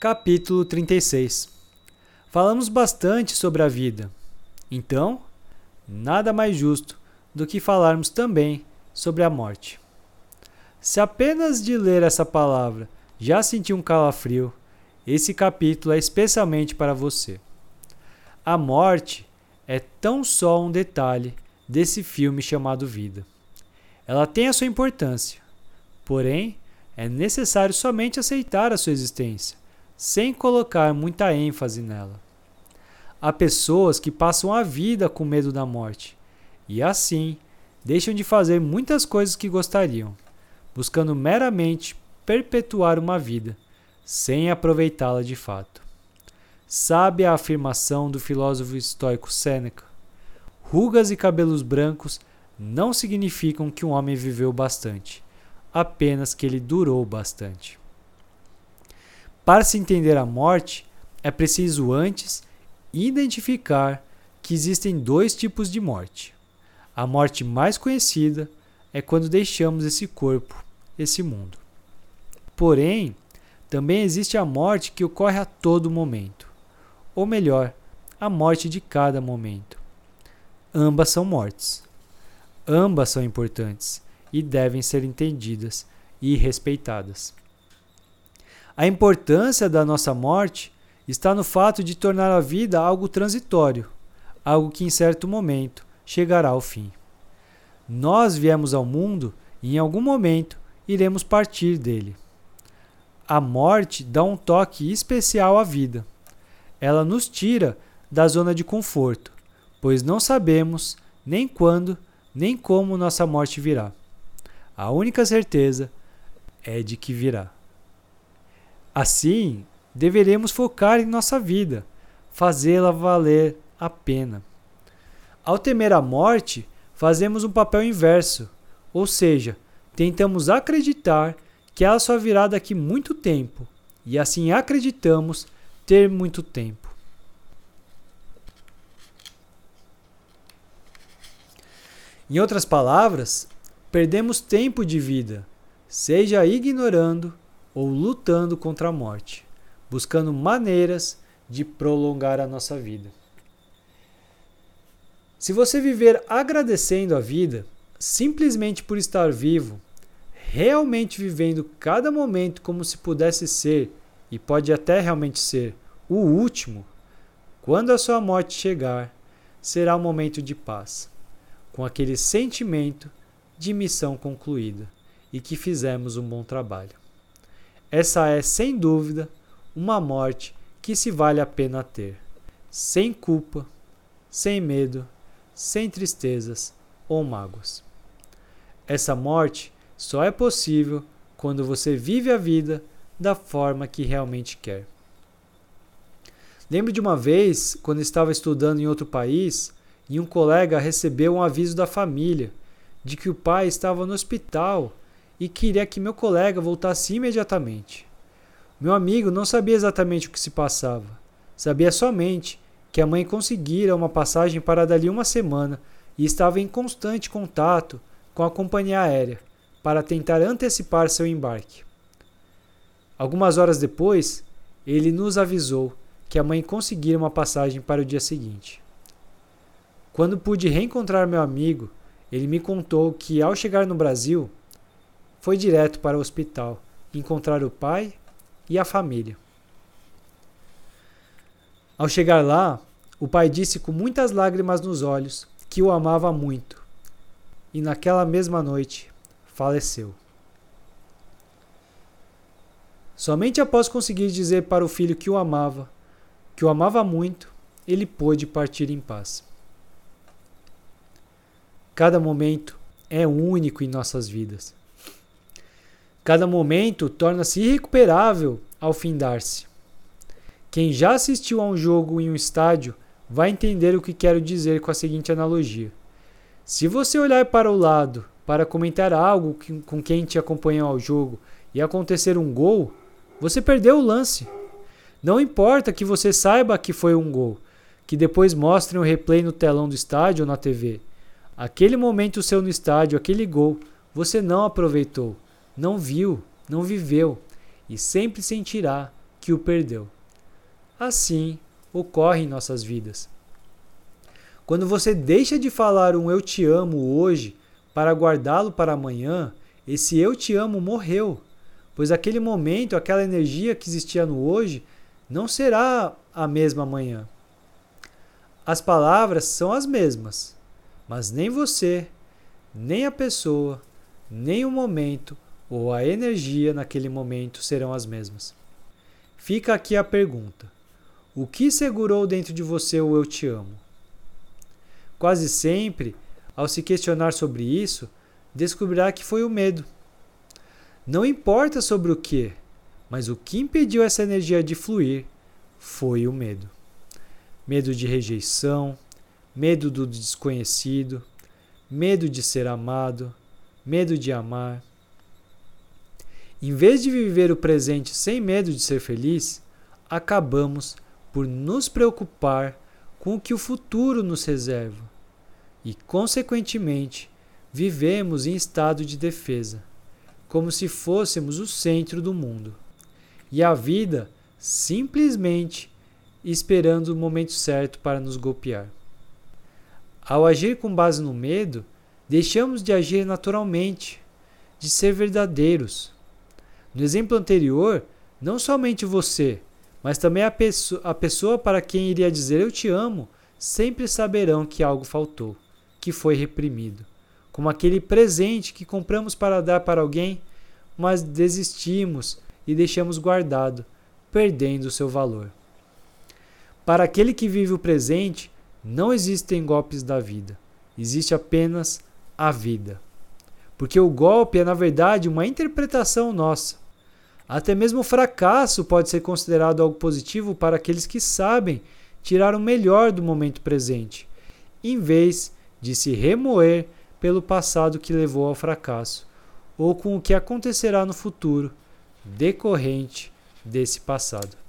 Capítulo 36 Falamos bastante sobre a vida, então, nada mais justo do que falarmos também sobre a morte. Se apenas de ler essa palavra já sentiu um calafrio, esse capítulo é especialmente para você. A morte é tão só um detalhe desse filme chamado Vida. Ela tem a sua importância, porém, é necessário somente aceitar a sua existência, sem colocar muita ênfase nela. Há pessoas que passam a vida com medo da morte e, assim, deixam de fazer muitas coisas que gostariam, buscando meramente perpetuar uma vida, sem aproveitá-la de fato. Sabe a afirmação do filósofo estoico Sêneca? Rugas e cabelos brancos não significam que um homem viveu bastante, apenas que ele durou bastante. Para se entender a morte, é preciso antes identificar que existem dois tipos de morte. A morte mais conhecida é quando deixamos esse corpo, esse mundo. Porém, também existe a morte que ocorre a todo momento, ou melhor, a morte de cada momento. Ambas são mortes. Ambas são importantes e devem ser entendidas e respeitadas. A importância da nossa morte está no fato de tornar a vida algo transitório, algo que em certo momento chegará ao fim. Nós viemos ao mundo e em algum momento iremos partir dele. A morte dá um toque especial à vida. Ela nos tira da zona de conforto pois não sabemos nem quando nem como nossa morte virá. A única certeza é de que virá. Assim, deveremos focar em nossa vida, fazê-la valer a pena. Ao temer a morte, fazemos um papel inverso, ou seja, tentamos acreditar que ela só virá daqui muito tempo, e assim acreditamos ter muito tempo. Em outras palavras, perdemos tempo de vida, seja ignorando ou lutando contra a morte, buscando maneiras de prolongar a nossa vida. Se você viver agradecendo a vida, simplesmente por estar vivo, realmente vivendo cada momento como se pudesse ser, e pode até realmente ser, o último, quando a sua morte chegar, será um momento de paz com aquele sentimento de missão concluída e que fizemos um bom trabalho. Essa é, sem dúvida, uma morte que se vale a pena ter, sem culpa, sem medo, sem tristezas ou mágoas. Essa morte só é possível quando você vive a vida da forma que realmente quer. Lembro de uma vez, quando estava estudando em outro país, e um colega recebeu um aviso da família de que o pai estava no hospital e queria que meu colega voltasse imediatamente. Meu amigo não sabia exatamente o que se passava. Sabia somente que a mãe conseguira uma passagem para dali uma semana e estava em constante contato com a companhia aérea para tentar antecipar seu embarque. Algumas horas depois, ele nos avisou que a mãe conseguira uma passagem para o dia seguinte. Quando pude reencontrar meu amigo, ele me contou que ao chegar no Brasil, foi direto para o hospital encontrar o pai e a família. Ao chegar lá, o pai disse com muitas lágrimas nos olhos que o amava muito e naquela mesma noite faleceu. Somente após conseguir dizer para o filho que o amava, que o amava muito, ele pôde partir em paz. Cada momento é único em nossas vidas. Cada momento torna-se irrecuperável ao findar-se. Quem já assistiu a um jogo em um estádio vai entender o que quero dizer com a seguinte analogia. Se você olhar para o lado para comentar algo com quem te acompanhou ao jogo e acontecer um gol, você perdeu o lance. Não importa que você saiba que foi um gol, que depois mostrem o replay no telão do estádio ou na TV. Aquele momento seu no estádio, aquele gol, você não aproveitou, não viu, não viveu e sempre sentirá que o perdeu. Assim ocorre em nossas vidas. Quando você deixa de falar um eu te amo hoje para guardá-lo para amanhã, esse eu te amo morreu, pois aquele momento, aquela energia que existia no hoje, não será a mesma amanhã. As palavras são as mesmas, mas nem você, nem a pessoa, nem o momento ou a energia naquele momento serão as mesmas. Fica aqui a pergunta: o que segurou dentro de você o eu te amo? Quase sempre, ao se questionar sobre isso, descobrirá que foi o medo. Não importa sobre o que, mas o que impediu essa energia de fluir foi o medo. Medo de rejeição, medo do desconhecido, medo de ser amado, medo de amar. Em vez de viver o presente sem medo de ser feliz, acabamos por nos preocupar com o que o futuro nos reserva e, consequentemente, vivemos em estado de defesa, como se fôssemos o centro do mundo. E a vida simplesmente esperando o momento certo para nos golpear. Ao agir com base no medo, deixamos de agir naturalmente, de ser verdadeiros. No exemplo anterior, não somente você, mas também a pessoa, a pessoa para quem iria dizer eu te amo, sempre saberão que algo faltou, que foi reprimido. Como aquele presente que compramos para dar para alguém, mas desistimos e deixamos guardado, perdendo seu valor. Para aquele que vive o presente, não existem golpes da vida. Existe apenas a vida. Porque o golpe é, na verdade, uma interpretação nossa. Até mesmo o fracasso pode ser considerado algo positivo para aqueles que sabem tirar o melhor do momento presente, em vez de se remoer pelo passado que levou ao fracasso, ou com o que acontecerá no futuro decorrente desse passado.